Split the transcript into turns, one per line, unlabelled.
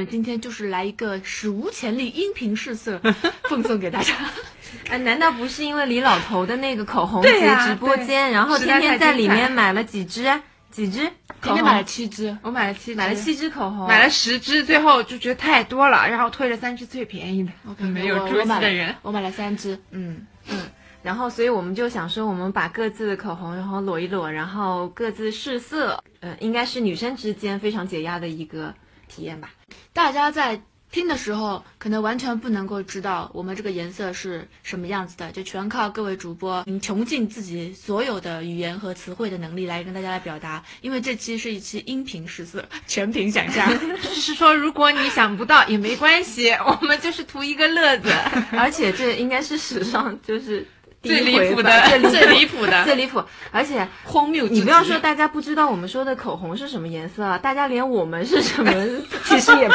我们今天就是来一个史无前例音频试色，奉送给大家。
哎，难道不是因为李老头的那个口红
对呀
节直播间，然后
实在
天天在里面买了几支啊？几支？
今天买了七支，
我买了七支，
买了七支口红，
买了十支，最后就觉得太多了，然后推了三支最便宜的。
OK，
没有出息的人，
我买了三支。
嗯嗯，然后所以我们就想说，我们把各自的口红然后裸一裸，然后各自试色，呃，应该是女生之间非常解压的一个体验吧。
大家在听的时候，可能完全不能够知道我们这个颜色是什么样子的，就全靠各位主播嗯穷尽自己所有的语言和词汇的能力来跟大家来表达。因为这期是一期音频试色，全凭想象。
就 是 说，如果你想不到也没关系，我们就是图一个乐子。
而且这应该是史上就是第
最离谱的
最
最离谱的
最离谱，而且
荒谬！
你不要说大家不知道我们说的口红是什么颜色啊，大家连我们是什么 其实也不